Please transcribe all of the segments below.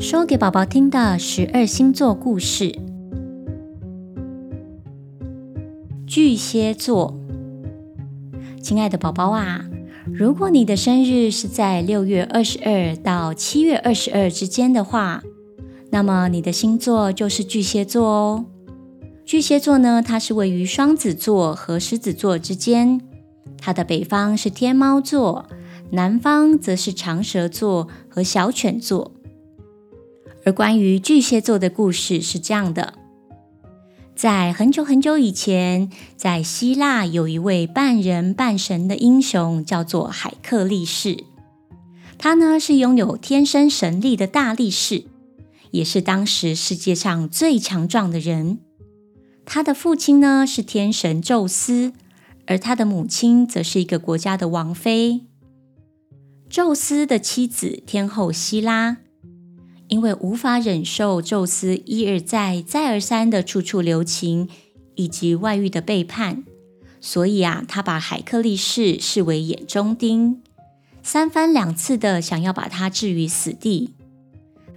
说给宝宝听的十二星座故事。巨蟹座，亲爱的宝宝啊，如果你的生日是在六月二十二到七月二十二之间的话，那么你的星座就是巨蟹座哦。巨蟹座呢，它是位于双子座和狮子座之间，它的北方是天猫座，南方则是长蛇座和小犬座。而关于巨蟹座的故事是这样的：在很久很久以前，在希腊有一位半人半神的英雄，叫做海克力士。他呢是拥有天生神力的大力士，也是当时世界上最强壮的人。他的父亲呢是天神宙斯，而他的母亲则是一个国家的王妃。宙斯的妻子天后希拉。因为无法忍受宙斯一而再、再而三的处处留情，以及外遇的背叛，所以啊，他把海克力士视为眼中钉，三番两次的想要把他置于死地，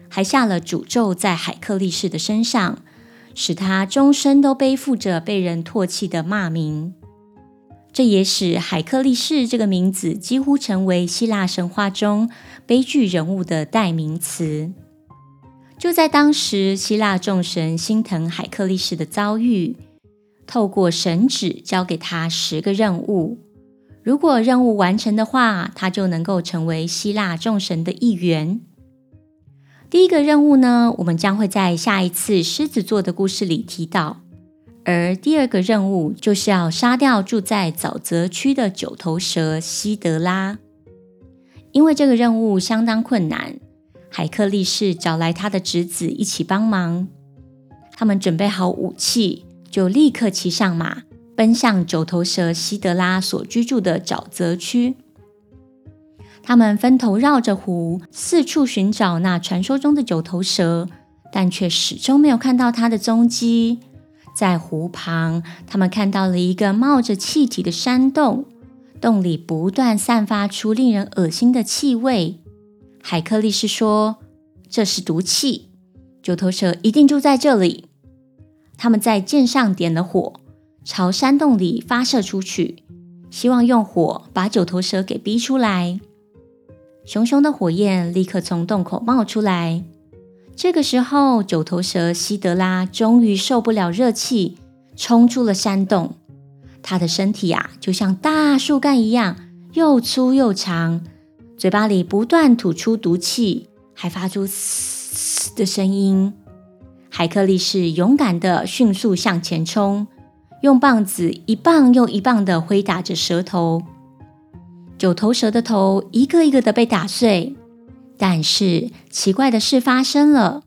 还下了诅咒在海克力士的身上，使他终身都背负着被人唾弃的骂名。这也使海克力士这个名字几乎成为希腊神话中悲剧人物的代名词。就在当时，希腊众神心疼海克力士的遭遇，透过神旨交给他十个任务。如果任务完成的话，他就能够成为希腊众神的一员。第一个任务呢，我们将会在下一次狮子座的故事里提到。而第二个任务就是要杀掉住在沼泽区的九头蛇西德拉，因为这个任务相当困难。海克力士找来他的侄子一起帮忙，他们准备好武器，就立刻骑上马，奔向九头蛇西德拉所居住的沼泽区。他们分头绕着湖，四处寻找那传说中的九头蛇，但却始终没有看到它的踪迹。在湖旁，他们看到了一个冒着气体的山洞，洞里不断散发出令人恶心的气味。海克力士说：“这是毒气，九头蛇一定住在这里。”他们在箭上点了火，朝山洞里发射出去，希望用火把九头蛇给逼出来。熊熊的火焰立刻从洞口冒出来。这个时候，九头蛇西德拉终于受不了热气，冲出了山洞。它的身体啊，就像大树干一样，又粗又长。嘴巴里不断吐出毒气，还发出嘶的声音。海克力士勇敢地迅速向前冲，用棒子一棒又一棒地挥打着蛇头。九头蛇的头一个一个的被打碎，但是奇怪的事发生了：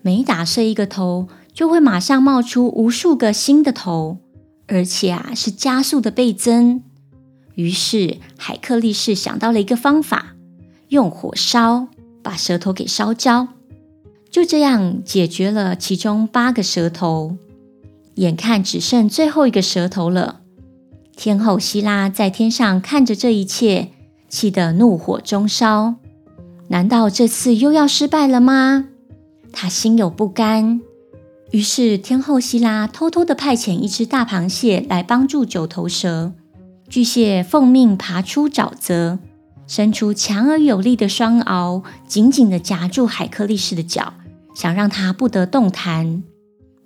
每打碎一个头，就会马上冒出无数个新的头，而且啊，是加速的倍增。于是，海克力士想到了一个方法，用火烧，把舌头给烧焦。就这样解决了其中八个蛇头。眼看只剩最后一个蛇头了，天后希拉在天上看着这一切，气得怒火中烧。难道这次又要失败了吗？她心有不甘。于是，天后希拉偷偷地派遣一只大螃蟹来帮助九头蛇。巨蟹奉命爬出沼泽，伸出强而有力的双螯，紧紧地夹住海克力士的脚，想让他不得动弹。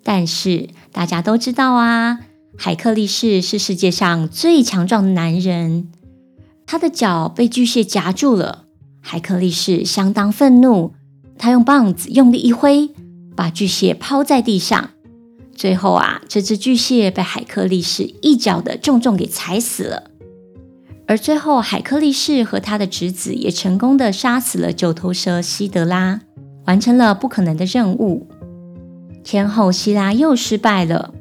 但是大家都知道啊，海克力士是世界上最强壮的男人，他的脚被巨蟹夹住了。海克力士相当愤怒，他用棒子用力一挥，把巨蟹抛在地上。最后啊，这只巨蟹被海克力士一脚的重重给踩死了。而最后，海克力士和他的侄子也成功的杀死了九头蛇西德拉，完成了不可能的任务。天后希拉又失败了，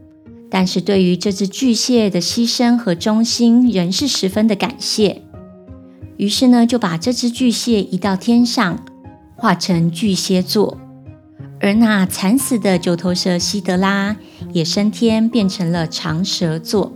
但是对于这只巨蟹的牺牲和忠心，仍是十分的感谢。于是呢，就把这只巨蟹移到天上，化成巨蟹座。而那惨死的九头蛇西德拉也升天，变成了长蛇座。